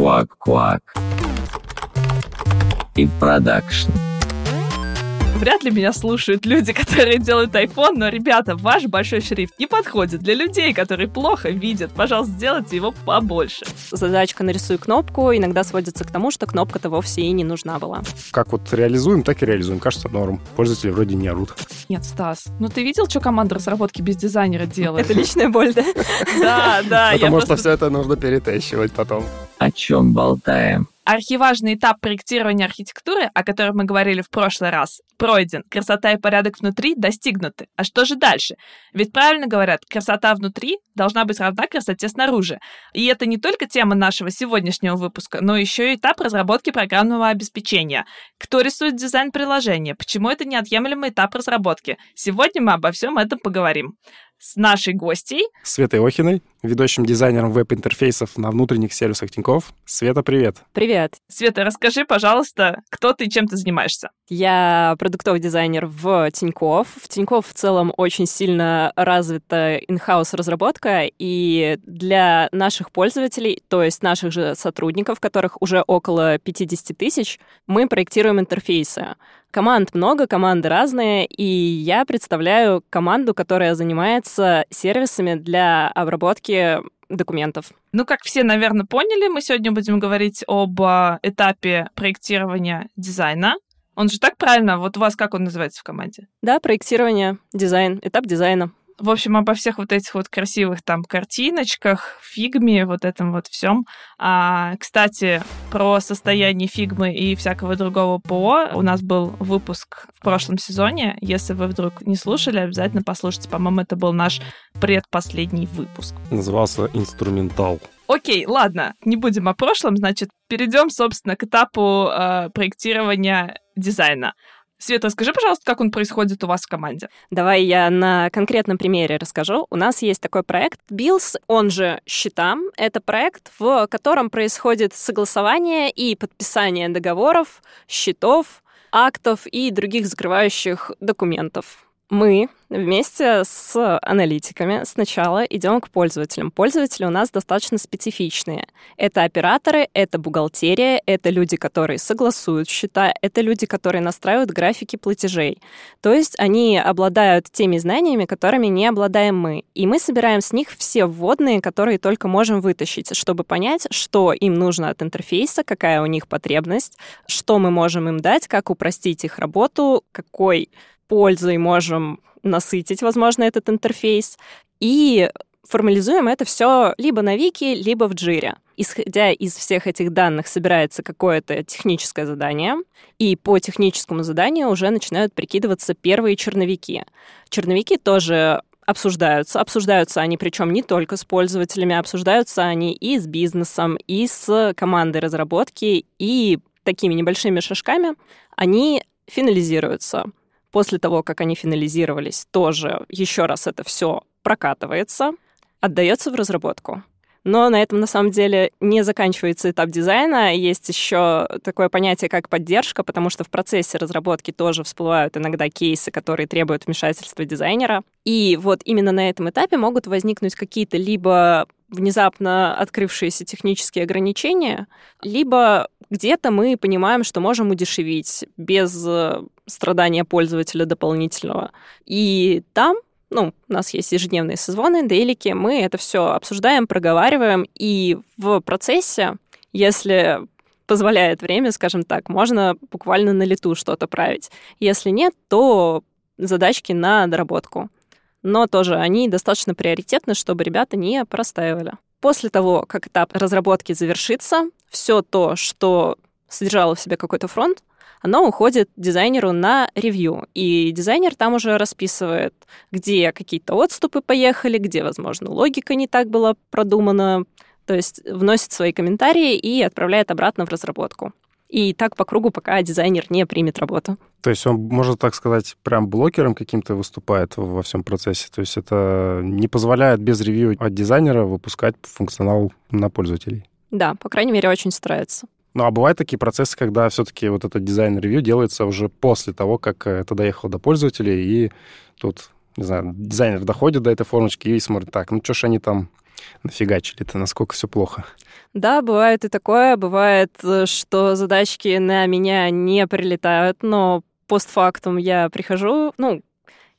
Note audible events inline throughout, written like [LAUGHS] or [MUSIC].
Квак-квак. И продакшн. Вряд ли меня слушают люди, [LAUGHS] которые делают iPhone, но, ребята, ваш большой шрифт не подходит для людей, которые плохо видят. Пожалуйста, сделайте его побольше. Задачка «нарисуй кнопку» иногда сводится к тому, что кнопка-то вовсе и не нужна была. Как вот реализуем, так и реализуем. Кажется, норм. Пользователи вроде не орут. Нет, Стас, ну ты видел, что команда разработки без дизайнера делает? Это личная боль, да? [LAUGHS] Да, да. Потому что все это нужно перетащивать потом. О чем болтаем? Архиважный этап проектирования архитектуры, о котором мы говорили в прошлый раз, пройден. Красота и порядок внутри достигнуты. А что же дальше? Ведь правильно говорят, красота внутри должна быть равна красоте снаружи. И это не только тема нашего сегодняшнего выпуска, но еще и этап разработки программного обеспечения. Кто рисует дизайн приложения? Почему это неотъемлемый этап разработки? Сегодня мы обо всем этом поговорим с нашей гостей. Светой Охиной, ведущим дизайнером веб-интерфейсов на внутренних сервисах Тинькофф. Света, привет. Привет. Света, расскажи, пожалуйста, кто ты и чем ты занимаешься? Я продуктовый дизайнер в Тинькофф. В Тинькофф в целом очень сильно развита in-house разработка, и для наших пользователей, то есть наших же сотрудников, которых уже около 50 тысяч, мы проектируем интерфейсы. Команд много, команды разные, и я представляю команду, которая занимается сервисами для обработки документов. Ну, как все, наверное, поняли, мы сегодня будем говорить об а, этапе проектирования дизайна. Он же так правильно? Вот у вас как он называется в команде? Да, проектирование, дизайн, этап дизайна. В общем, обо всех вот этих вот красивых там картиночках, фигме, вот этом вот всем. А, кстати, про состояние фигмы и всякого другого ПО у нас был выпуск в прошлом сезоне. Если вы вдруг не слушали, обязательно послушайте. По-моему, это был наш предпоследний выпуск. Назывался «Инструментал». Окей, ладно, не будем о прошлом, значит, перейдем, собственно, к этапу э, проектирования дизайна. Света, скажи, пожалуйста, как он происходит у вас в команде? Давай я на конкретном примере расскажу. У нас есть такой проект Bills, он же счета. Это проект, в котором происходит согласование и подписание договоров, счетов, актов и других закрывающих документов мы вместе с аналитиками сначала идем к пользователям. Пользователи у нас достаточно специфичные. Это операторы, это бухгалтерия, это люди, которые согласуют счета, это люди, которые настраивают графики платежей. То есть они обладают теми знаниями, которыми не обладаем мы. И мы собираем с них все вводные, которые только можем вытащить, чтобы понять, что им нужно от интерфейса, какая у них потребность, что мы можем им дать, как упростить их работу, какой пользой можем насытить, возможно, этот интерфейс. И формализуем это все либо на Вики, либо в Джире. Исходя из всех этих данных, собирается какое-то техническое задание, и по техническому заданию уже начинают прикидываться первые черновики. Черновики тоже обсуждаются. Обсуждаются они причем не только с пользователями, обсуждаются они и с бизнесом, и с командой разработки, и такими небольшими шажками они финализируются. После того, как они финализировались, тоже еще раз это все прокатывается, отдается в разработку. Но на этом на самом деле не заканчивается этап дизайна. Есть еще такое понятие, как поддержка, потому что в процессе разработки тоже всплывают иногда кейсы, которые требуют вмешательства дизайнера. И вот именно на этом этапе могут возникнуть какие-то либо внезапно открывшиеся технические ограничения, либо где-то мы понимаем, что можем удешевить без э, страдания пользователя дополнительного. И там ну, у нас есть ежедневные созвоны, дейлики, мы это все обсуждаем, проговариваем, и в процессе, если позволяет время, скажем так, можно буквально на лету что-то править. Если нет, то задачки на доработку. Но тоже они достаточно приоритетны, чтобы ребята не простаивали. После того, как этап разработки завершится, все то, что содержало в себе какой-то фронт, оно уходит дизайнеру на ревью. И дизайнер там уже расписывает, где какие-то отступы поехали, где, возможно, логика не так была продумана. То есть вносит свои комментарии и отправляет обратно в разработку. И так по кругу, пока дизайнер не примет работу. То есть он, можно так сказать, прям блокером каким-то выступает во всем процессе. То есть это не позволяет без ревью от дизайнера выпускать функционал на пользователей. Да, по крайней мере, очень старается. Ну, а бывают такие процессы, когда все-таки вот этот дизайн-ревью делается уже после того, как это доехало до пользователей, и тут, не знаю, дизайнер доходит до этой формочки и смотрит, так, ну что ж они там нафигачили-то, насколько все плохо. Да, бывает и такое. Бывает, э, что задачки на меня не прилетают, но постфактум я прихожу, ну,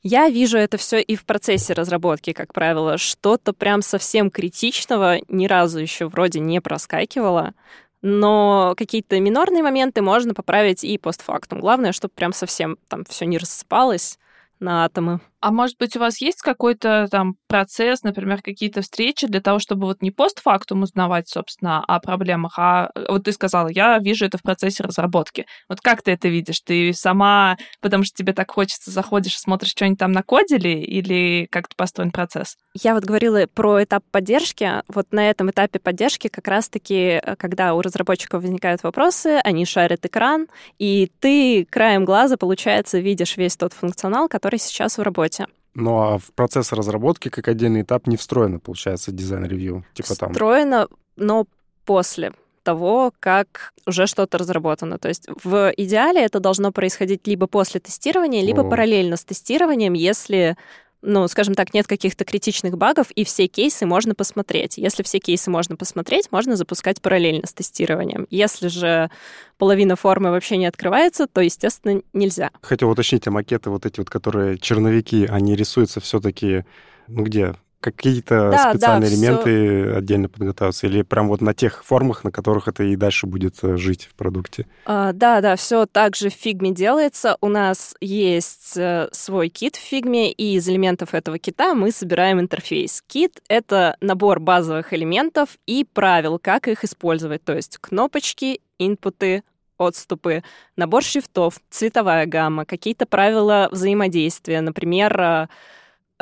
я вижу это все и в процессе разработки, как правило. Что-то прям совсем критичного ни разу еще вроде не проскакивало. Но какие-то минорные моменты можно поправить и постфактум. Главное, чтобы прям совсем там все не рассыпалось на атомы. А может быть, у вас есть какой-то там процесс, например, какие-то встречи для того, чтобы вот не постфактум узнавать, собственно, о проблемах, а вот ты сказала, я вижу это в процессе разработки. Вот как ты это видишь? Ты сама, потому что тебе так хочется, заходишь и смотришь, что они там накодили, или как-то построен процесс? Я вот говорила про этап поддержки. Вот на этом этапе поддержки как раз-таки, э, когда у разработчиков возникают вопросы, они шарят экран, и ты краем глаза, получается, видишь весь тот функционал, который сейчас в работе работе. Ну а в процесс разработки как отдельный этап не встроено, получается, дизайн-ревью? Типа там... Встроено, но после того, как уже что-то разработано. То есть в идеале это должно происходить либо после тестирования, либо О. параллельно с тестированием, если ну, скажем так, нет каких-то критичных багов, и все кейсы можно посмотреть. Если все кейсы можно посмотреть, можно запускать параллельно с тестированием. Если же половина формы вообще не открывается, то, естественно, нельзя. Хотел уточнить, а макеты вот эти вот, которые черновики, они рисуются все-таки, ну где? Какие-то да, специальные да, элементы все... отдельно подготавливаются? Или прям вот на тех формах, на которых это и дальше будет э, жить в продукте? А, да, да, все также в фигме делается. У нас есть э, свой кит в фигме, и из элементов этого кита мы собираем интерфейс. Кит — это набор базовых элементов и правил, как их использовать. То есть кнопочки, инпуты, отступы, набор шрифтов, цветовая гамма, какие-то правила взаимодействия. Например, э,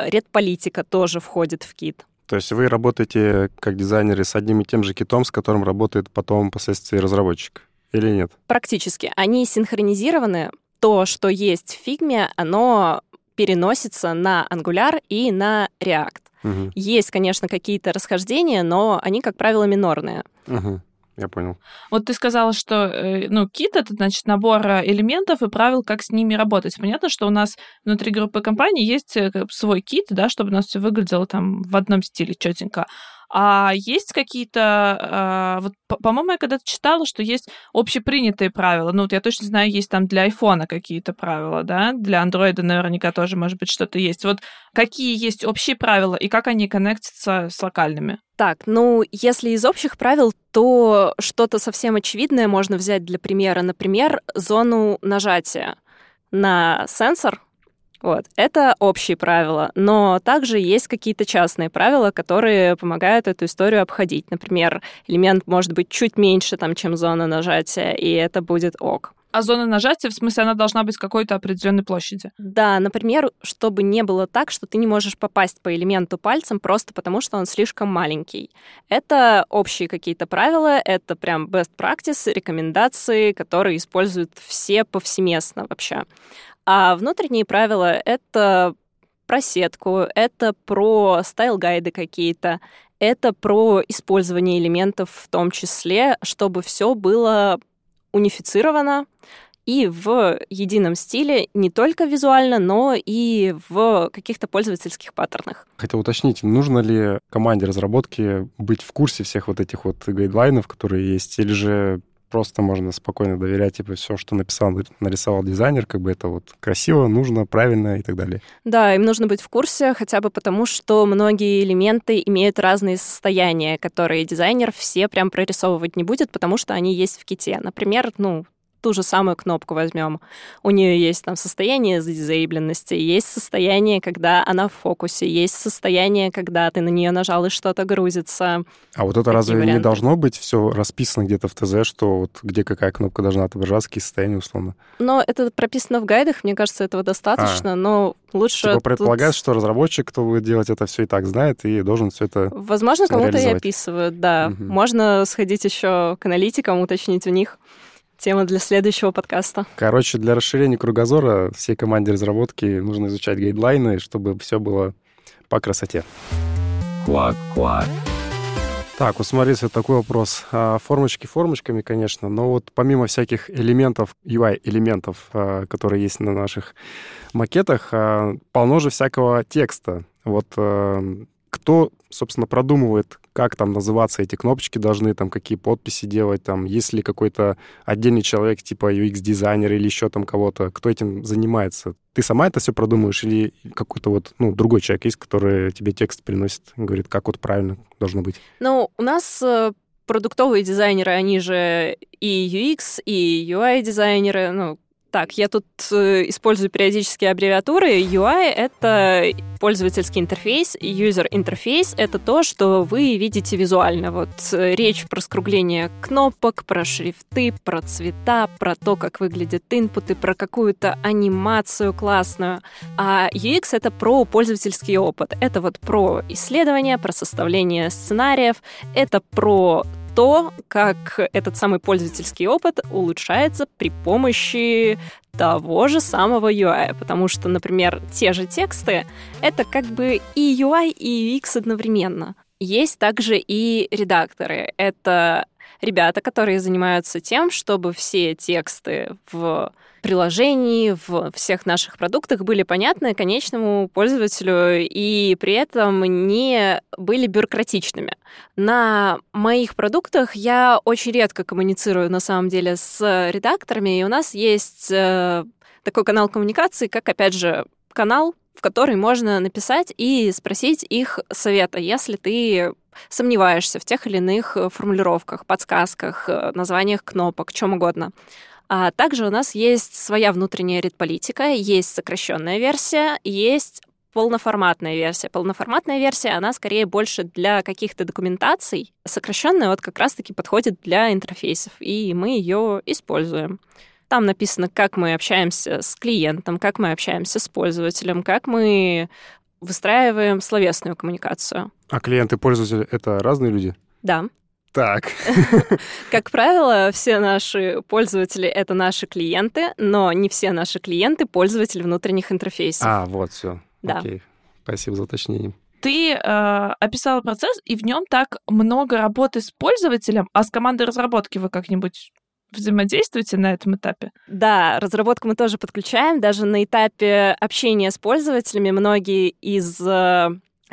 редполитика тоже входит в кит. То есть вы работаете как дизайнеры с одним и тем же китом, с которым работает потом впоследствии разработчик, или нет? Практически. Они синхронизированы. То, что есть в фигме, оно переносится на Angular и на React. Угу. Есть, конечно, какие-то расхождения, но они, как правило, минорные. Угу я понял. Вот ты сказала, что, э, ну, кит — это, значит, набор э, элементов и правил, как с ними работать. Понятно, что у нас внутри группы компаний есть э, свой кит, да, чтобы у нас все выглядело там в одном стиле четенько. А есть какие-то, а, вот, по-моему, я когда-то читала, что есть общепринятые правила. Ну, вот я точно знаю, есть там для айфона какие-то правила, да, для андроида наверняка тоже, может быть, что-то есть. Вот какие есть общие правила и как они коннектятся с локальными? Так, ну, если из общих правил, то что-то совсем очевидное можно взять для примера. Например, зону нажатия на сенсор, вот. Это общие правила, но также есть какие-то частные правила, которые помогают эту историю обходить. Например, элемент может быть чуть меньше, там, чем зона нажатия, и это будет ок. А зона нажатия, в смысле, она должна быть какой-то определенной площади? Да, например, чтобы не было так, что ты не можешь попасть по элементу пальцем просто потому, что он слишком маленький. Это общие какие-то правила, это прям best practice, рекомендации, которые используют все повсеместно вообще. А внутренние правила — это про сетку, это про стайл-гайды какие-то, это про использование элементов в том числе, чтобы все было унифицировано и в едином стиле не только визуально, но и в каких-то пользовательских паттернах. Хотел уточнить, нужно ли команде разработки быть в курсе всех вот этих вот гайдлайнов, которые есть, или же просто можно спокойно доверять, типа, все, что написал, нарисовал дизайнер, как бы это вот красиво, нужно, правильно и так далее. Да, им нужно быть в курсе, хотя бы потому, что многие элементы имеют разные состояния, которые дизайнер все прям прорисовывать не будет, потому что они есть в ките. Например, ну, ту же самую кнопку возьмем. У нее есть там состояние задизейбленности, есть состояние, когда она в фокусе, есть состояние, когда ты на нее нажал и что-то грузится. А вот это Такие разве варианты. не должно быть все расписано где-то в ТЗ, что вот где какая кнопка должна отображаться, какие состояния условно? Но это прописано в гайдах, мне кажется, этого достаточно, а. но лучше... Типа предполагается, тут... что разработчик, кто будет делать это все и так знает, и должен все это Возможно, кому-то и описывают, да. Угу. Можно сходить еще к аналитикам, уточнить у них. Тема для следующего подкаста. Короче, для расширения кругозора всей команде разработки нужно изучать гайдлайны, чтобы все было по красоте. Квак-квак. Так, вот смотрите, такой вопрос. А, формочки формочками, конечно, но вот помимо всяких элементов, UI-элементов, а, которые есть на наших макетах, а, полно же всякого текста. Вот кто, собственно, продумывает, как там называться эти кнопочки должны, там какие подписи делать, там есть ли какой-то отдельный человек, типа UX-дизайнер или еще там кого-то, кто этим занимается? Ты сама это все продумываешь или какой-то вот, ну, другой человек есть, который тебе текст приносит, говорит, как вот правильно должно быть? Ну, у нас э, продуктовые дизайнеры, они же и UX, и UI-дизайнеры, ну, так, я тут э, использую периодически аббревиатуры. UI — это пользовательский интерфейс, user интерфейс — это то, что вы видите визуально. Вот э, речь про скругление кнопок, про шрифты, про цвета, про то, как выглядят инпуты, про какую-то анимацию классную. А UX — это про пользовательский опыт. Это вот про исследования, про составление сценариев, это про то, как этот самый пользовательский опыт улучшается при помощи того же самого UI, потому что, например, те же тексты — это как бы и UI, и UX одновременно. Есть также и редакторы. Это ребята, которые занимаются тем, чтобы все тексты в приложении, в всех наших продуктах были понятны конечному пользователю и при этом не были бюрократичными. На моих продуктах я очень редко коммуницирую на самом деле с редакторами, и у нас есть э, такой канал коммуникации, как, опять же, канал, в который можно написать и спросить их совета, если ты сомневаешься в тех или иных формулировках, подсказках, э, названиях кнопок, чем угодно. А также у нас есть своя внутренняя редполитика, есть сокращенная версия, есть полноформатная версия. Полноформатная версия, она скорее больше для каких-то документаций. Сокращенная вот как раз-таки подходит для интерфейсов, и мы ее используем. Там написано, как мы общаемся с клиентом, как мы общаемся с пользователем, как мы выстраиваем словесную коммуникацию. А клиенты пользователи — это разные люди? Да. Так. [LAUGHS] Как правило, все наши пользователи — это наши клиенты, но не все наши клиенты — пользователи внутренних интерфейсов. А, вот, все. Да. Окей. Спасибо за уточнение. Ты э, описала процесс, и в нем так много работы с пользователем, а с командой разработки вы как-нибудь взаимодействуете на этом этапе? Да, разработку мы тоже подключаем. Даже на этапе общения с пользователями многие из э,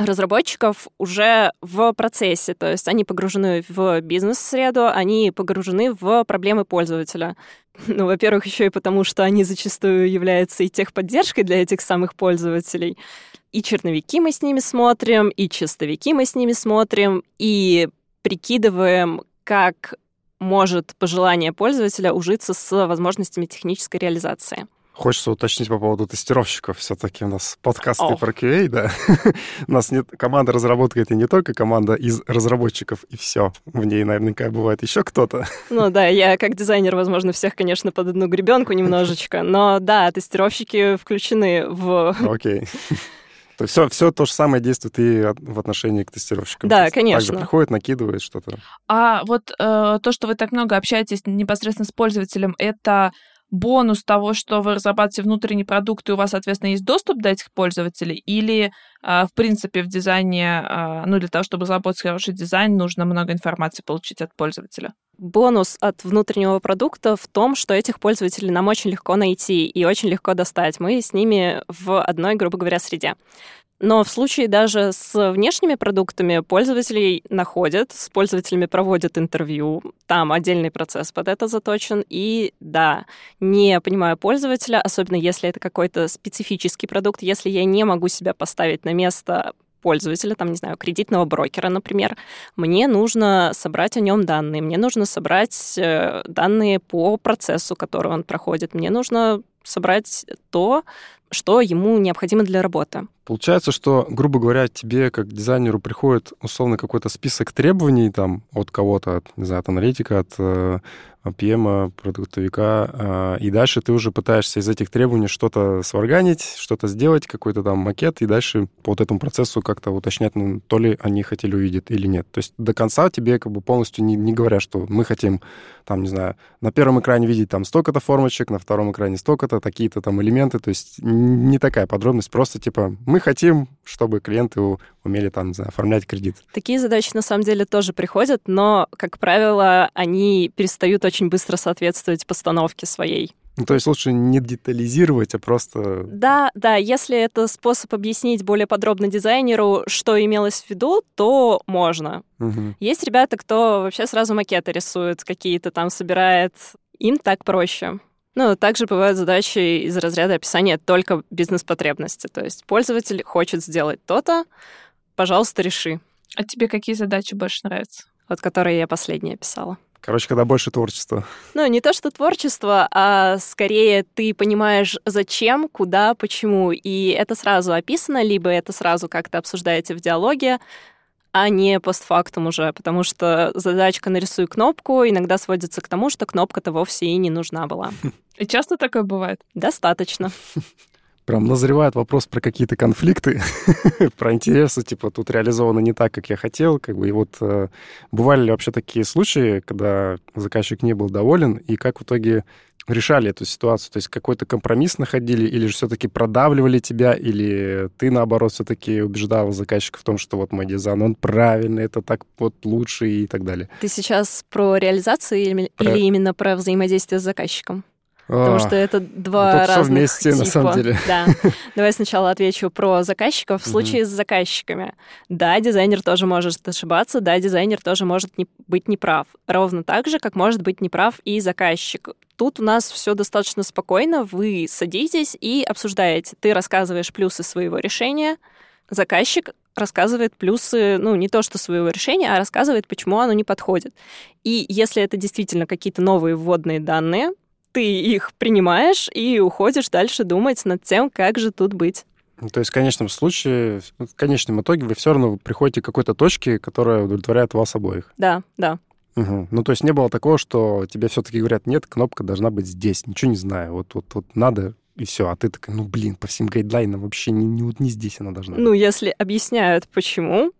разработчиков уже в процессе, то есть они погружены в бизнес-среду, они погружены в проблемы пользователя. [LAUGHS] Ну, во-первых, еще и потому, что они зачастую являются и техподдержкой для этих самых пользователей. И черновики мы с ними смотрим, и чистовики мы с ними смотрим, и прикидываем, как может пожелание пользователя ужиться с возможностями технической реализации. Хочется уточнить по поводу тестировщиков. Все-таки у нас подкасты О. про QA, да. [LAUGHS] у нас нет команда разработки, это не только команда из разработчиков, и все. В ней наверняка бывает еще кто-то. Ну да, я как дизайнер, возможно, всех, конечно, под одну гребенку немножечко, но да, тестировщики включены в... [LAUGHS] Окей. То есть все, все то же самое действует и в отношении к тестировщикам. Да, конечно. Также приходит, накидывает что-то. А вот э, то, что вы так много общаетесь непосредственно с пользователем, это бонус того, что вы разрабатываете внутренний продукт, и у вас, соответственно, есть доступ до этих пользователей? Или, э, в принципе, в дизайне, э, ну, для того, чтобы разработать хороший дизайн, нужно много информации получить от пользователя? Бонус от внутреннего продукта в том, что этих пользователей нам очень легко найти и очень легко достать. Мы с ними в одной, грубо говоря, среде. Но в случае даже с внешними продуктами пользователей находят, с пользователями проводят интервью, там отдельный процесс под это заточен. И да, не понимаю пользователя, особенно если это какой-то специфический продукт, если я не могу себя поставить на место пользователя, там, не знаю, кредитного брокера, например, мне нужно собрать о нем данные, мне нужно собрать э, данные по процессу, который он проходит, мне нужно собрать то, что ему необходимо для работы. Получается, что, грубо говоря, тебе как дизайнеру приходит условно какой-то список требований там от кого-то, от, не знаю, от аналитика, от э, PM, продуктовика, э, и дальше ты уже пытаешься из этих требований что-то сварганить, что-то сделать, какой-то там макет, и дальше по вот этому процессу как-то уточнять, ну, то ли они хотели увидеть или нет. То есть до конца тебе как бы полностью не, не говорят, что мы хотим, там, не знаю, на первом экране видеть там столько-то формочек, на втором экране столько-то, такие-то там элементы, то есть не такая подробность, просто типа мы хотим, чтобы клиенты умели там, знаю, оформлять кредит. Такие задачи на самом деле тоже приходят, но, как правило, они перестают очень быстро соответствовать постановке своей. Ну, то есть лучше не детализировать, а просто... Да, да, если это способ объяснить более подробно дизайнеру, что имелось в виду, то можно. Мгм. Есть ребята, кто вообще сразу макеты рисует, какие-то там собирает. Им так проще. Ну, также бывают задачи из разряда описания только бизнес-потребности. То есть пользователь хочет сделать то-то, пожалуйста, реши. А тебе какие задачи больше нравятся? Вот которые я последняя писала. Короче, когда больше творчества. Ну, не то, что творчество, а скорее ты понимаешь, зачем, куда, почему. И это сразу описано, либо это сразу как-то обсуждаете в диалоге, а не постфактум уже, потому что задачка «нарисуй кнопку» иногда сводится к тому, что кнопка-то вовсе и не нужна была. И часто такое бывает? Достаточно. Прям назревает вопрос про какие-то конфликты, [LAUGHS] про интересы, типа, тут реализовано не так, как я хотел, как бы, и вот э, бывали ли вообще такие случаи, когда заказчик не был доволен, и как в итоге решали эту ситуацию? То есть какой-то компромисс находили, или же все-таки продавливали тебя, или ты, наоборот, все-таки убеждал заказчика в том, что вот мой дизайн, он правильный, это так вот лучше и так далее? Ты сейчас про реализацию или, Про- или именно про взаимодействие с заказчиком? Потому А, что это два разных вместе, на типа. самом деле. Да. Давай сначала отвечу про заказчиков. В случае с заказчиками, да, дизайнер тоже может ошибаться, да, дизайнер тоже может не, быть неправ. Ровно так же, как может быть неправ и заказчик. Тут у нас все достаточно спокойно. Вы садитесь и обсуждаете. Ты рассказываешь плюсы своего решения, заказчик рассказывает плюсы, ну, не то что своего решения, а рассказывает, почему оно не подходит. И если это действительно какие-то новые вводные данные, ты их принимаешь и уходишь дальше думать над тем, как же тут быть. Ну, То есть в конечном случае, в конечном итоге вы все равно приходите к какой-то точке, которая удовлетворяет вас обоих. Да, да. Мгм. Ну, то есть не было такого, что тебе все-таки говорят, нет, кнопка должна быть здесь, ничего не знаю, вот, вот, вот надо, и все. А ты такая, ну, блин, по всем гайдлайнам вообще не, не, не здесь она должна Ну, быть. если объясняют, почему,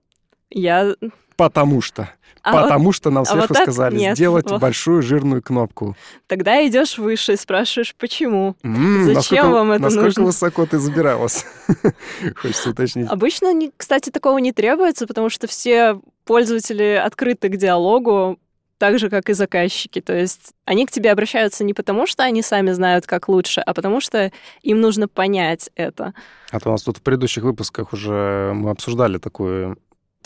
я... Потому что. А вот потому что нам а сверху вот так сказали нет. сделать Вот. большую жирную кнопку. тогда идешь выше и спрашиваешь, почему. М, Зачем насколько, вам это насколько нужно? высоко ты забиралась? [LAUGHS] Хочется уточнить. Обычно, кстати, такого не требуется, потому что все пользователи открыты к диалогу, так же, как и заказчики. То есть они к тебе обращаются не потому, что они сами знают, как лучше, а потому что им нужно понять это. А то у нас тут в предыдущих выпусках уже мы обсуждали такую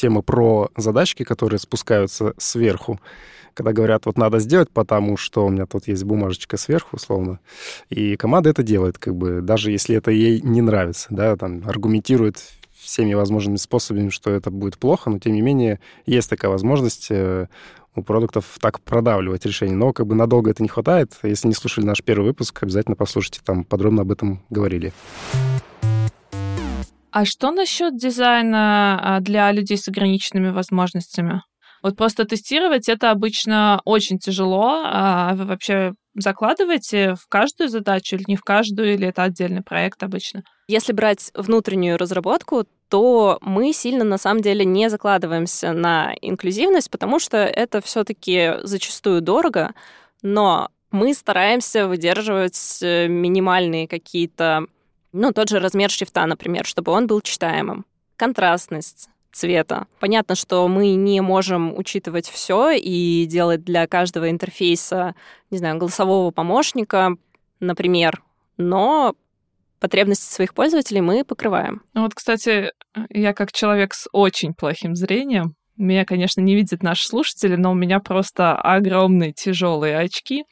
тему про задачки, которые спускаются сверху. Когда говорят, вот надо сделать, потому что у меня тут есть бумажечка сверху, условно. И команда это делает, как бы, даже если это ей не нравится, да, там, аргументирует всеми возможными способами, что это будет плохо, но тем не менее есть такая возможность э, у продуктов так продавливать решение. Но как бы надолго это не хватает. Если не слушали наш первый выпуск, обязательно послушайте, там подробно об этом говорили. А что насчет дизайна а, для людей с ограниченными возможностями? Вот просто тестировать это обычно очень тяжело. А вы вообще закладываете в каждую задачу или не в каждую, или это отдельный проект обычно? Если брать внутреннюю разработку, то мы сильно на самом деле не закладываемся на инклюзивность, потому что это все-таки зачастую дорого, но мы стараемся выдерживать э, минимальные какие-то, ну, тот же размер шрифта, например, чтобы он был читаемым. Контрастность цвета. Понятно, что мы не можем учитывать все и делать для каждого интерфейса, не знаю, голосового помощника, например, но потребности своих пользователей мы покрываем. Ну вот, кстати, я как человек с очень плохим зрением, меня, конечно, не видят наши слушатели, но у меня просто огромные тяжелые очки.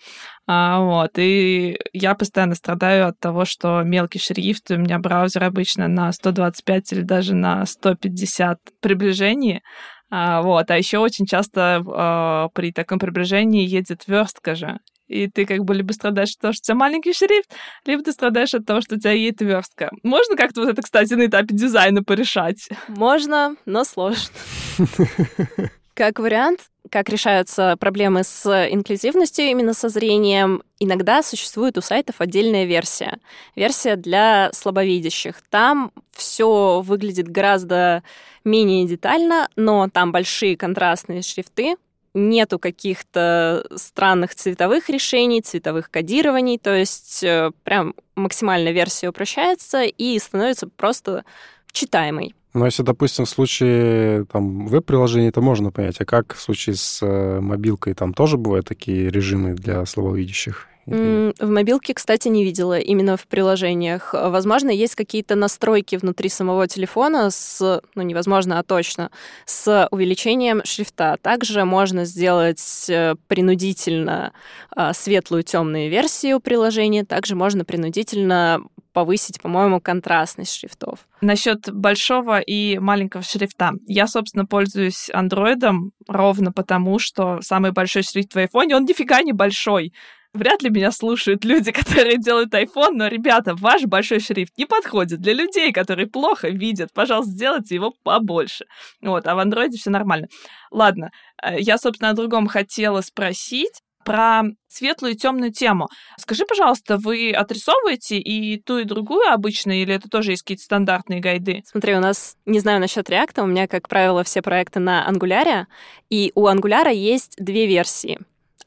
А, вот, и я постоянно страдаю от того, что мелкий шрифт, у меня браузер обычно на 125 или даже на 150 приближении. А, вот, а еще очень часто а, при таком приближении едет верстка же. И ты как бы либо страдаешь от того, что у тебя маленький шрифт, либо ты страдаешь от того, что у тебя едет верстка. Можно как-то вот это, кстати, на этапе дизайна порешать? Можно, но сложно. [LAUGHS] Как вариант, как решаются проблемы с инклюзивностью именно со зрением, иногда существует у сайтов отдельная версия. Версия для слабовидящих. Там все выглядит гораздо менее детально, но там большие контрастные шрифты, нету каких-то странных цветовых решений, цветовых кодирований, то есть э, прям максимально версия упрощается и становится просто читаемой. Но если, допустим, в случае там, веб-приложений, это можно понять. А как в случае с э, мобилкой? Там тоже бывают такие режимы для слабовидящих? В мобилке, кстати, не видела именно в приложениях. Возможно, есть какие-то настройки внутри самого телефона с, ну, невозможно, а точно, с увеличением шрифта. Также можно сделать э, принудительно а, светлую темную версию приложения. Также можно принудительно повысить, по-моему, контрастность шрифтов. Насчет большого и маленького шрифта. Я, собственно, пользуюсь андроидом ровно потому, что самый большой шрифт в айфоне, он нифига не большой. Вряд ли меня слушают люди, [LAUGHS] которые делают iPhone, но, ребята, ваш большой шрифт не подходит для людей, которые плохо видят. Пожалуйста, сделайте его побольше. Вот, а в андроиде все нормально. Ладно, э, я, собственно, о другом хотела спросить про светлую и темную тему. Скажи, пожалуйста, вы отрисовываете и ту, и другую обычно, или это тоже есть какие-то стандартные гайды? Смотри, у нас, не знаю насчет реакта, у меня, как правило, все проекты на Angular, и у Angular есть две версии.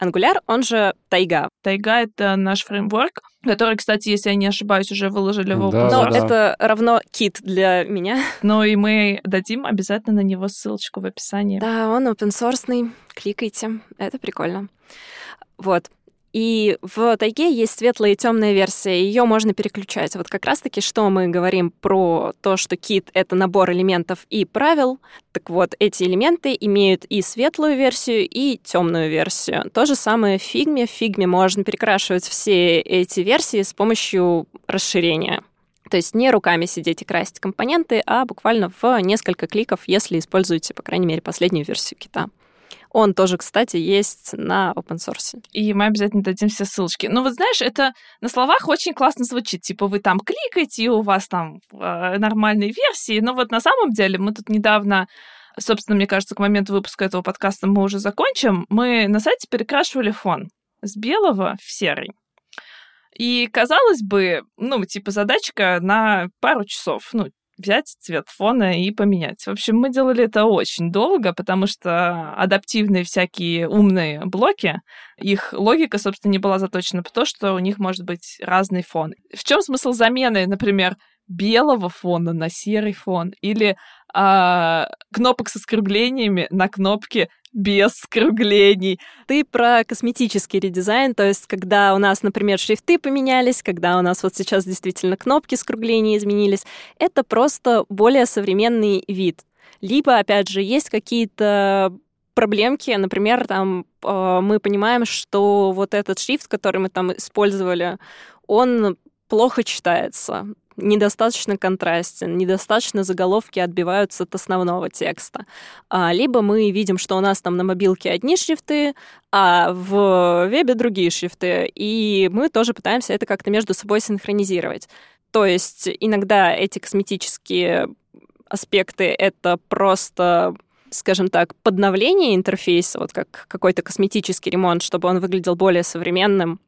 Angular, он же Тайга. Тайга — это наш фреймворк, который, кстати, если я не ошибаюсь, уже выложили в Да, open Но source. да. это равно кит для меня. Ну и мы дадим обязательно на него ссылочку в описании. Да, он open source, кликайте, это прикольно. Вот. И в тайге есть светлая и темная версия, ее можно переключать. Вот как раз-таки, что мы говорим про то, что кит — это набор элементов и правил, так вот, эти элементы имеют и светлую версию, и темную версию. То же самое в фигме. В фигме можно перекрашивать все эти версии с помощью расширения. То есть не руками сидеть и красить компоненты, а буквально в несколько кликов, если используете, по крайней мере, последнюю версию кита. Он тоже, кстати, есть на open source. И мы обязательно дадим все ссылочки. Ну, вот знаешь, это на словах очень классно звучит. Типа вы там кликаете, и у вас там э, нормальные версии. Но вот на самом деле мы тут недавно собственно, мне кажется, к моменту выпуска этого подкаста мы уже закончим. Мы на сайте перекрашивали фон с белого в серый. И, казалось бы, ну, типа задачка на пару часов. Ну, взять цвет фона и поменять. В общем, мы делали это очень долго, потому что адаптивные всякие умные блоки, их логика, собственно, не была заточена по то, что у них может быть разный фон. В чем смысл замены, например, белого фона на серый фон или а, кнопок со скруглениями на кнопки без скруглений. Ты про косметический редизайн, то есть когда у нас, например, шрифты поменялись, когда у нас вот сейчас действительно кнопки скругления изменились, это просто более современный вид. Либо, опять же, есть какие-то проблемки, например, там э, мы понимаем, что вот этот шрифт, который мы там использовали, он плохо читается недостаточно контрастен, недостаточно заголовки отбиваются от основного текста. А, либо мы видим, что у нас там на мобилке одни шрифты, а в вебе другие шрифты, и мы тоже пытаемся это как-то между собой синхронизировать. То есть иногда эти косметические аспекты — это просто скажем так, подновление интерфейса, вот как какой-то косметический ремонт, чтобы он выглядел более современным,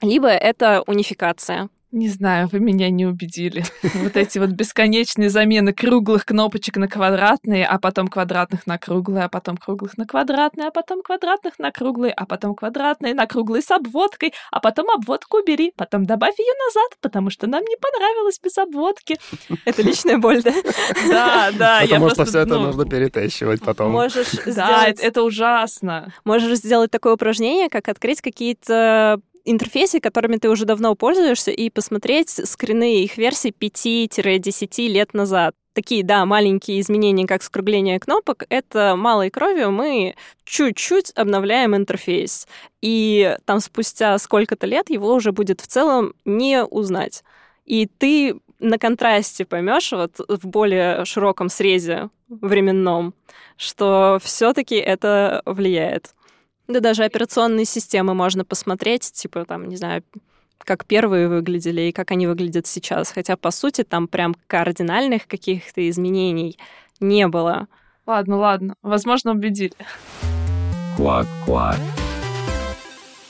либо это унификация. Не знаю, вы меня не убедили. [LAUGHS] Вот эти вот бесконечные замены круглых кнопочек на квадратные, а потом квадратных на круглые, а потом круглых на квадратные, а потом квадратных на круглые, а потом квадратные на круглые с обводкой, а потом обводку убери, потом добавь ее назад, потому что нам не понравилось без обводки. [LAUGHS] Это личная боль, да? [LAUGHS] Да, да, я Потому что все это ну, нужно перетащивать потом. Можешь Да, это ужасно. можешь сделать такое упражнение, как открыть какие-то интерфейсы, которыми ты уже давно пользуешься, и посмотреть скрины их версий 5-10 лет назад. Такие, да, маленькие изменения, как скругление кнопок, это малой кровью мы чуть-чуть обновляем интерфейс. И там спустя сколько-то лет его уже будет в целом не узнать. И ты на контрасте поймешь вот в более широком срезе временном, что все-таки это влияет. Да даже операционные системы можно посмотреть, типа там, не знаю, как первые выглядели и как они выглядят сейчас. Хотя, по сути, там прям кардинальных каких-то изменений не было. Ладно, ладно, возможно, убедили. Квак-квак.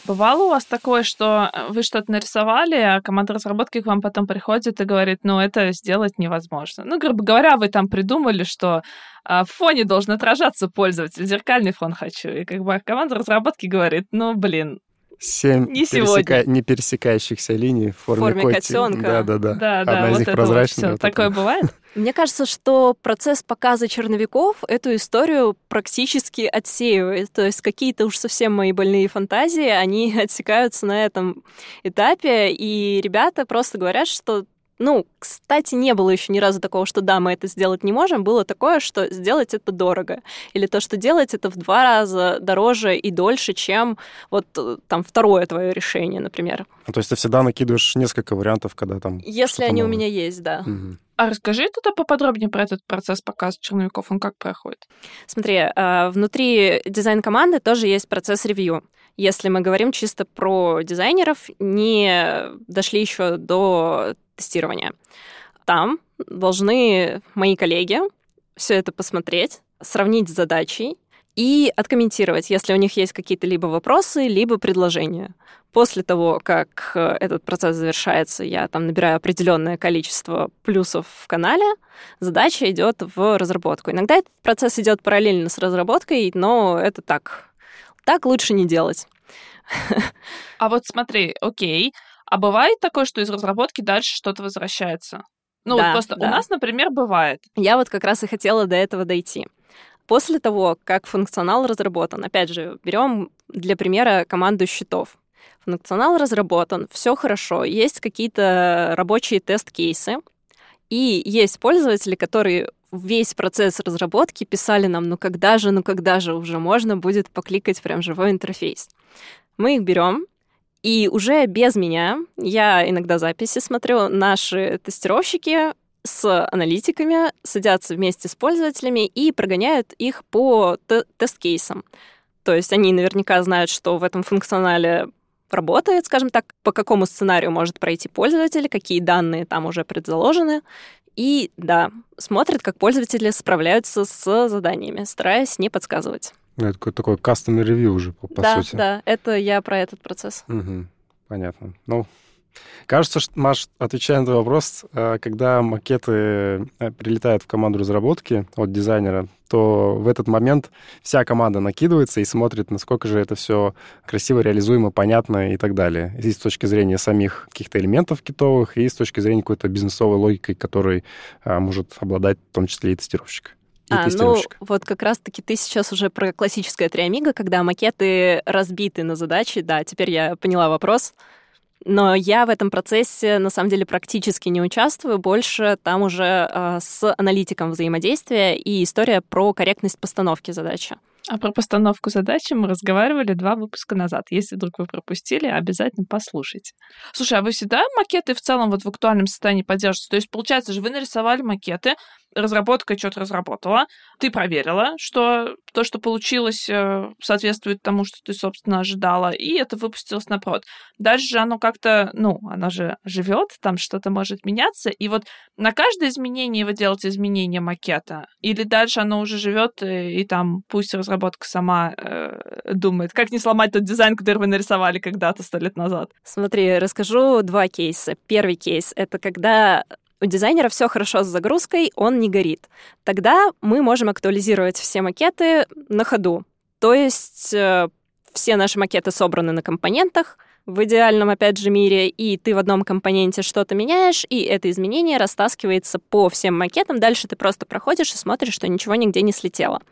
Бывало у вас такое, что вы что-то нарисовали, а команда разработки к вам потом приходит и говорит, ну, это сделать невозможно. Ну, грубо говоря, вы там придумали, что а, в фоне должен отражаться пользователь, зеркальный фон хочу. И как бы команда разработки говорит, ну, блин, Семь Не сегодня. не пересекающихся линий в форме, форме коти. котенка. Да-да-да. Да, Одна да, из вот них это вот прозрачная. вот это Такое вот. бывает? [LAUGHS] Мне кажется, что процесс показа черновиков эту историю практически отсеивает. То есть какие-то уж совсем мои больные фантазии, они [LAUGHS] отсекаются на этом этапе, и ребята просто говорят, что ну, кстати, не было еще ни разу такого, что да, мы это сделать не можем. Было такое, что сделать это дорого. Или то, что делать это в два раза дороже и дольше, чем вот э, там второе твое решение, например. Ну, То есть ты всегда накидываешь несколько вариантов, когда там... Если они у новое. меня есть, да. Мгм. А расскажи тогда поподробнее про этот процесс показа черновиков. Он как проходит? Смотри, а, внутри дизайн-команды тоже есть процесс ревью. Если мы говорим чисто про дизайнеров, не дошли еще до тестирования. Там должны мои коллеги все это посмотреть, сравнить с задачей и откомментировать, если у них есть какие-то либо вопросы, либо предложения. После того, как э, этот процесс завершается, я там набираю определенное количество плюсов в канале, задача идет в разработку. Иногда этот процесс идет параллельно с разработкой, но это так. Так лучше не делать. [LAUGHS] А вот смотри, окей. А бывает такое, что из разработки дальше что-то возвращается? Ну, Да, вот просто да. у нас, например, бывает. Я вот как раз и хотела до этого дойти. После того, как функционал разработан, опять же, берем для примера команду счетов. Функционал разработан, все хорошо, есть какие-то рабочие тест-кейсы, и есть пользователи, которые весь процесс разработки писали нам, ну когда же, ну когда же уже можно будет покликать прям живой интерфейс. Мы их берем, и уже без меня, я иногда записи смотрю, наши тестировщики с аналитиками садятся вместе с пользователями и прогоняют их по те- тест-кейсам. То есть они наверняка знают, что в этом функционале работает, скажем так, по какому сценарию может пройти пользователь, какие данные там уже предзаложены. И да, смотрят, как пользователи справляются с заданиями, стараясь не подсказывать. Ну, Это такой, такой custom ревью уже, по, да, сути. да, это я про этот процесс. Мгм. Понятно. Ну, кажется, что, Маш, отвечая на твой вопрос, э, когда макеты э, прилетают в команду разработки от дизайнера, то в этот момент вся команда накидывается и смотрит, насколько же это все красиво, реализуемо, понятно и так далее. И с точки зрения самих каких-то элементов китовых, и с точки зрения какой-то бизнесовой логикой, которой а, может обладать в том числе и тестировщик. А, ну, вот как раз-таки ты сейчас уже про классическое триамиго, когда макеты разбиты на задачи. Да, теперь я поняла вопрос. Но я в этом процессе, на самом деле, практически не участвую. Больше там уже э, с аналитиком взаимодействия и история про корректность постановки задачи. А про постановку задачи мы разговаривали два выпуска назад. Если вдруг вы пропустили, обязательно послушайте. Слушай, а вы всегда макеты в целом вот в актуальном состоянии поддерживаете? То есть, получается же, вы нарисовали макеты, разработка что-то разработала, ты проверила, что то, что получилось, э, соответствует тому, что ты, собственно, ожидала, и это выпустилось на прод. Дальше оно как-то, ну, оно же живет, там что-то может меняться, и вот на каждое изменение вы делаете изменение макета, или дальше оно уже живет, и, и там пусть разработка сама э, думает, как не сломать тот дизайн, который вы нарисовали когда-то сто лет назад. Смотри, расскажу два кейса. Первый кейс — это когда у дизайнера все хорошо с загрузкой, он не горит. Тогда мы можем актуализировать все макеты на ходу. То есть э, все наши макеты собраны на компонентах, в идеальном, опять же, мире, и ты в одном компоненте что-то меняешь, и это изменение растаскивается по всем макетам. Дальше ты просто проходишь и смотришь, что ничего нигде не слетело.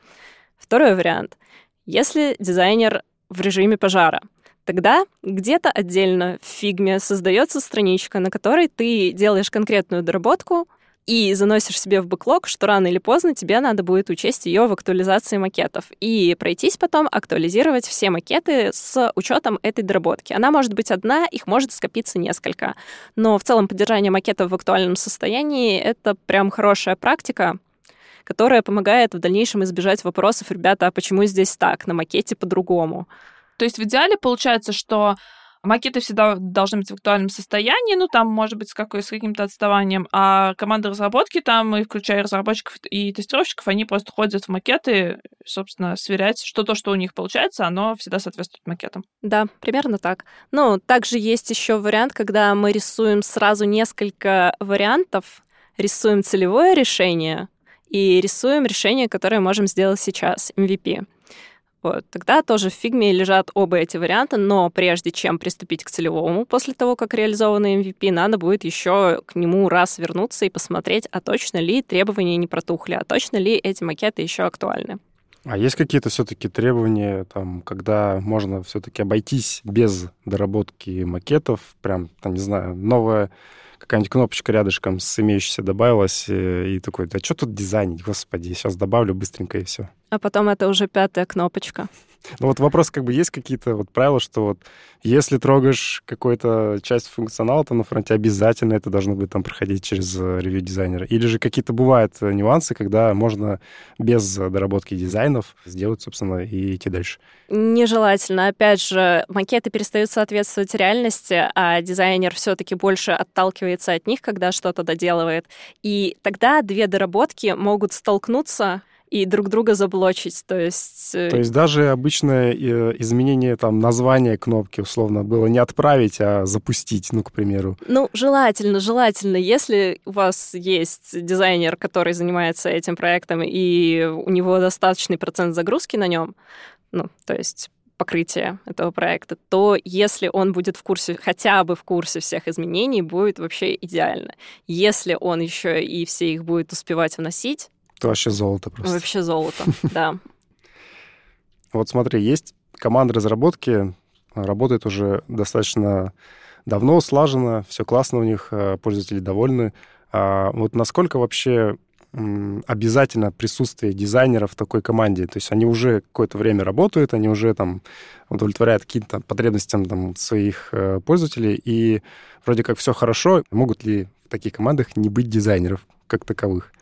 Второй вариант. Если дизайнер в режиме пожара, тогда где-то отдельно в фигме создается страничка, на которой ты делаешь конкретную доработку и заносишь себе в бэклог, что рано или поздно тебе надо будет учесть ее в актуализации макетов и пройтись потом, актуализировать все макеты с учетом этой доработки. Она может быть одна, их может скопиться несколько. Но в целом поддержание макетов в актуальном состоянии — это прям хорошая практика, которая помогает в дальнейшем избежать вопросов, ребята, а почему здесь так, на макете по-другому? То есть в идеале получается, что макеты всегда должны быть в актуальном состоянии, ну, там, может быть, с, какой, с каким-то отставанием, а команда разработки там, и включая разработчиков и тестировщиков, они просто ходят в макеты, собственно, сверять, что то, что у них получается, оно всегда соответствует макетам. Да, примерно так. Ну, также есть еще вариант, когда мы рисуем сразу несколько вариантов, рисуем целевое решение и рисуем решение, которое можем сделать сейчас, MVP. Вот. Тогда тоже в фигме лежат оба эти варианта, но прежде чем приступить к целевому, после того, как реализованный MVP, надо будет еще к нему раз вернуться и посмотреть, а точно ли требования не протухли, а точно ли эти макеты еще актуальны. А есть какие-то все-таки требования, там, когда можно все-таки обойтись без доработки макетов, прям, там, не знаю, новая какая-нибудь кнопочка рядышком с имеющейся добавилась, э, и такой, да что тут дизайнить, господи, сейчас добавлю быстренько и все. А потом это уже пятая кнопочка. Ну вот вопрос, как бы есть какие-то вот правила, что вот если трогаешь какую-то часть функционала там на фронте, обязательно это должно быть там проходить через э, ревью дизайнера. Или же какие-то бывают э, нюансы, когда можно без доработки дизайнов сделать, собственно, и идти дальше. Нежелательно. Опять же, макеты перестают соответствовать реальности, а дизайнер все-таки больше отталкивается от них, когда что-то доделывает. И тогда две доработки могут столкнуться и друг друга заблочить. То есть... Э, То есть даже обычное э, изменение там названия кнопки условно было не отправить, а запустить, ну, к примеру. Ну, желательно, желательно. Если у вас есть дизайнер, который занимается этим проектом, и у него достаточный процент загрузки на нем, ну, то есть покрытия этого проекта, то если он будет в курсе, хотя бы в курсе всех изменений, будет вообще идеально. Если он еще и все их будет успевать вносить, это вообще золото просто. Вообще золото, [LAUGHS] да. Вот смотри, есть команда разработки, работает уже достаточно давно, слаженно, все классно у них, э, пользователи довольны. А вот насколько вообще обязательно присутствие дизайнера в такой команде. То есть они уже какое-то время работают, они уже там удовлетворяют каким-то потребностям там, своих э, пользователей, и вроде как все хорошо. Могут ли в таких командах не быть дизайнеров как таковых?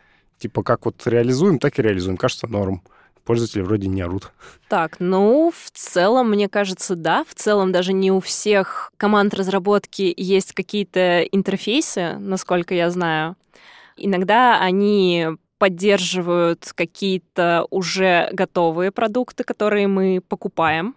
Типа как вот реализуем, так и реализуем. Кажется, норм. Пользователи вроде не орут. Так, ну, в целом, мне кажется, да. В целом, даже не у всех команд разработки есть какие-то интерфейсы, насколько я знаю. Иногда они поддерживают какие-то уже готовые продукты, которые мы покупаем.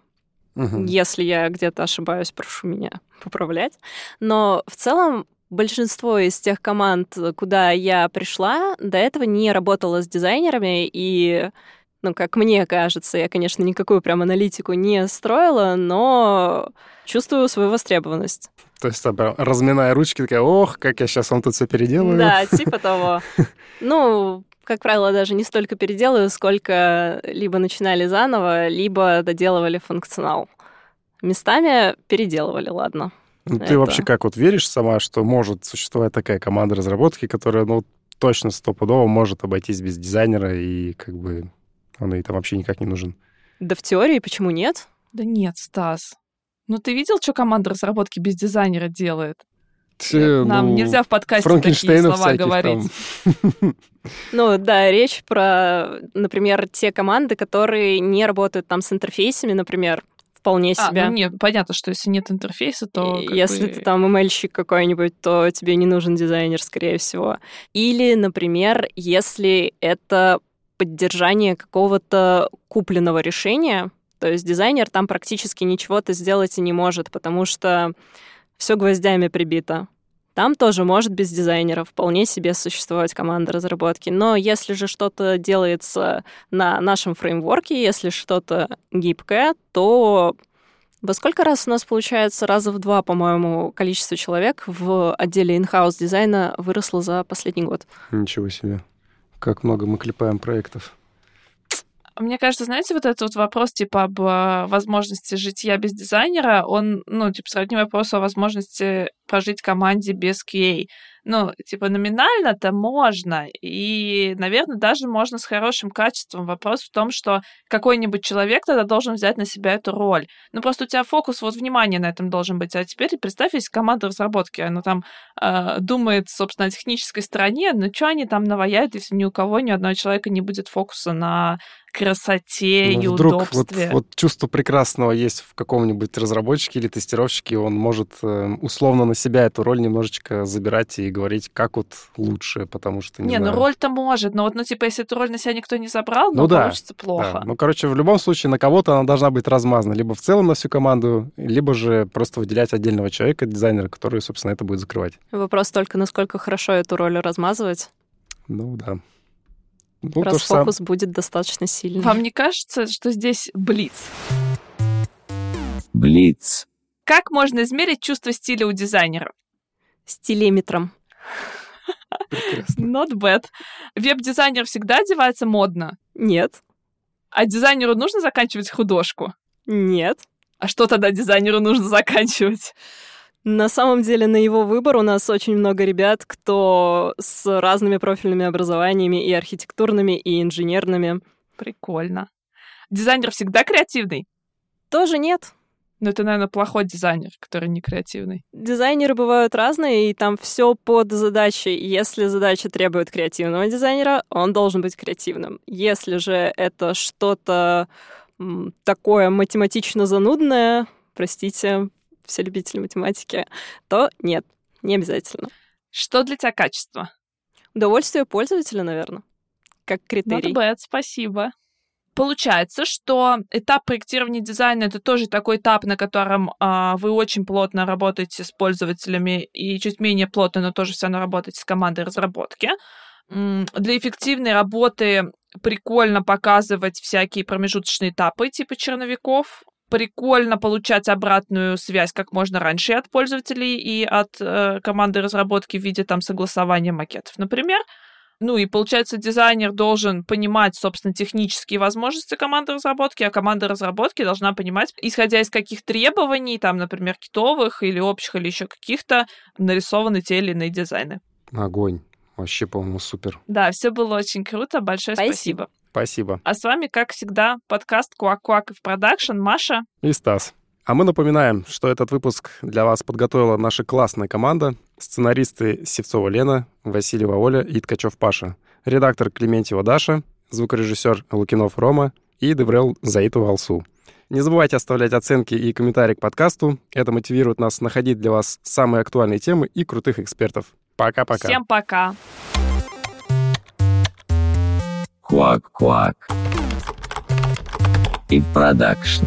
Угу. Если я где-то ошибаюсь, прошу меня поправлять. Но в целом большинство из тех команд, куда я пришла, до этого не работала с дизайнерами, и, ну, как мне кажется, я, конечно, никакую прям аналитику не строила, но чувствую свою востребованность. То есть, там, разминая ручки, такая, ох, как я сейчас вам тут все переделаю. Да, [LAUGHS] типа того. Ну, как правило, даже не столько переделаю, сколько либо начинали заново, либо доделывали функционал. Местами переделывали, ладно. Ну, ты вообще как вот веришь сама, что может существовать такая команда разработки, которая, ну, точно стопудово может обойтись без дизайнера, и как бы он ей там вообще никак не нужен? Да в теории почему нет? Да нет, Стас. Ну ты видел, что команда разработки без дизайнера делает? Ты, Нам ну, нельзя в подкасте такие слова говорить. [LAUGHS] Ну да, речь про, например, те команды, которые не работают там с интерфейсами, например, вполне а, себе. Ну нет, понятно, что если нет интерфейса, то... Если бы... ты там ML-щик какой-нибудь, то тебе не нужен дизайнер, скорее всего. Или, например, если это поддержание какого-то купленного решения, то есть дизайнер там практически ничего-то сделать и не может, потому что все гвоздями прибито. Там тоже может без дизайнера вполне себе существовать команда разработки. Но если же что-то делается на нашем фреймворке, если что-то гибкое, то во сколько раз у нас получается? Раза в два, по-моему, количество человек в отделе in-house дизайна выросло за последний год. Ничего себе. Как много мы клепаем проектов. Мне кажется, знаете, вот этот вот вопрос, типа, об э, возможности житья без дизайнера, он, ну, типа, сродни вопросу о возможности прожить команде без QA ну, типа, номинально-то можно, и, наверное, даже можно с хорошим качеством. Вопрос в том, что какой-нибудь человек тогда должен взять на себя эту роль. Ну, просто у тебя фокус, вот, внимание на этом должен быть. А теперь представь, есть команда разработки, она там э, думает, собственно, о технической стороне, но что они там наваяют, если ни у кого, ни у одного человека не будет фокуса на красоте ну, и вдруг удобстве. Вот, вот чувство прекрасного есть в каком-нибудь разработчике или тестировщике, он может э, условно на себя эту роль немножечко забирать и говорить, как вот лучше, потому что не Не, знаю. ну роль-то может, но вот, ну, типа, если эту роль на себя никто не забрал, ну, ну да, получится плохо. Да. Ну, короче, в любом случае на кого-то она должна быть размазана, либо в целом на всю команду, либо же просто выделять отдельного человека, дизайнера, который, собственно, это будет закрывать. Вопрос только, насколько хорошо эту роль размазывать. Ну, да. Ну, то же Расфокус будет достаточно сильный. Вам не кажется, что здесь блиц? Блиц. Как можно измерить чувство стиля у дизайнера? Стилеметром. прекрасно. Not bad. Веб-дизайнер всегда одевается модно, Нет. а дизайнеру нужно заканчивать художку. Нет. А что тогда дизайнеру нужно заканчивать? На самом деле на его выбор у нас очень много ребят, кто с разными профильными образованиями и архитектурными, и инженерными. Прикольно. Дизайнер всегда креативный? Тоже нет. Но это, наверное, плохой дизайнер, который не креативный. Дизайнеры бывают разные, и там все под задачей. Если задача требует креативного дизайнера, он должен быть креативным. Если же это что-то такое математично занудное, простите, все любители математики, то нет, не обязательно. Что для тебя качество? Удовольствие пользователя, наверное, как Not критерий. bad, спасибо. Получается, что этап проектирования дизайна это тоже такой этап, на котором а, вы очень плотно работаете с пользователями и чуть менее плотно, но тоже все равно работаете с командой разработки. Для эффективной работы прикольно показывать всякие промежуточные этапы типа черновиков. Прикольно получать обратную связь как можно раньше и от пользователей, и от э, команды разработки в виде там согласования макетов, например. Ну и получается, дизайнер должен понимать, собственно, технические возможности команды разработки, а команда разработки должна понимать, исходя из каких требований, там, например, китовых или общих, или еще каких-то, нарисованы те или иные дизайны. Огонь. Вообще, по-моему, супер. Да, все было очень круто. Большое Спасибо. спасибо. Спасибо. А с вами, как всегда, подкаст Куак-Куак в продакшн. Маша. И Стас. А мы напоминаем, что этот выпуск для вас подготовила наша классная команда. Сценаристы Севцова Лена, Васильева Оля и Ткачев Паша. Редактор Клементьева Даша, звукорежиссер Лукинов Рома и DevRel Заитова Алсу. Не забывайте оставлять оценки и комментарии к подкасту. Это мотивирует нас находить для вас самые актуальные темы и крутых экспертов. Пока-пока. Всем пока. Quack. И продакшн.